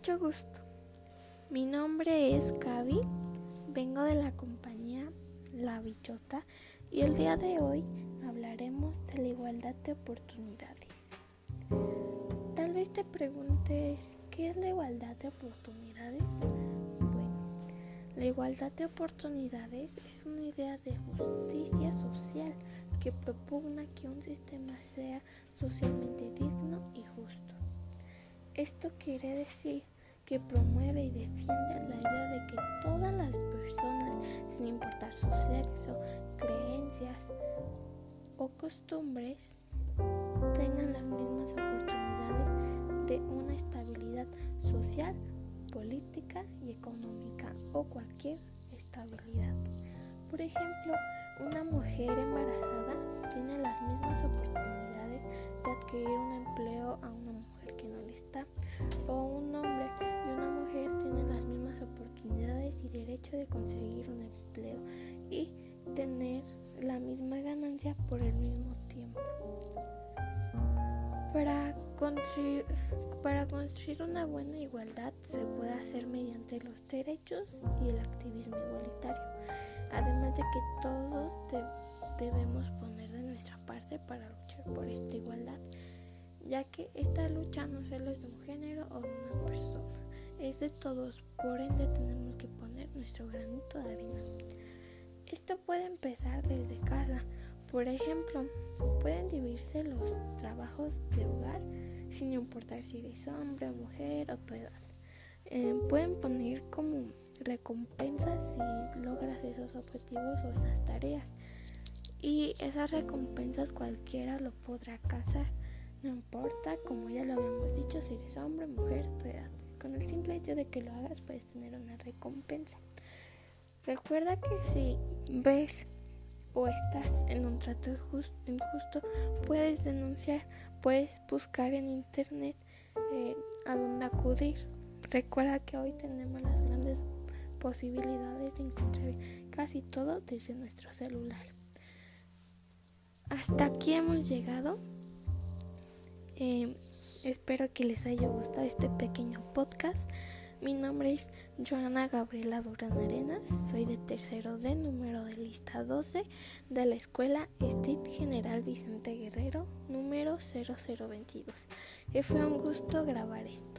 Mucho gusto. Mi nombre es Gaby, vengo de la compañía La Bichota y el día de hoy hablaremos de la igualdad de oportunidades. Tal vez te preguntes, ¿qué es la igualdad de oportunidades? Bueno, la igualdad de oportunidades es una idea de justicia social que propugna que un sistema sea socialmente. Esto quiere decir que promueve y defiende la idea de que todas las personas, sin importar su sexo, creencias o costumbres, tengan las mismas oportunidades de una estabilidad social, política y económica o cualquier estabilidad. Por ejemplo, una mujer embarazada tiene las mismas oportunidades de adquirir un empleo a una o un hombre y una mujer tienen las mismas oportunidades y derecho de conseguir un empleo y tener la misma ganancia por el mismo tiempo. Para construir, para construir una buena igualdad se puede hacer mediante los derechos y el activismo igualitario, además de que todos debemos poner de nuestra parte para luchar por esta igualdad, ya que esta lucha no solo es de un género o de una persona, es de todos, por ende tenemos que poner nuestro granito de arena. Esto puede empezar desde casa, por ejemplo, pueden dividirse los trabajos de hogar sin importar si eres hombre o mujer o tu edad. Eh, pueden poner como recompensas si logras esos objetivos o esas tareas. Y esas recompensas cualquiera lo podrá alcanzar. No importa, como ya lo habíamos dicho, si eres hombre, mujer, tu edad. Con el simple hecho de que lo hagas puedes tener una recompensa. Recuerda que si ves o estás en un trato injusto, puedes denunciar, puedes buscar en internet eh, a dónde acudir. Recuerda que hoy tenemos las grandes posibilidades de encontrar casi todo desde nuestro celular. Hasta aquí hemos llegado. Eh, espero que les haya gustado este pequeño podcast. Mi nombre es Joana Gabriela Durán Arenas, soy de tercero de número de lista 12 de la escuela State General Vicente Guerrero, número 0022. Y fue un gusto grabar esto.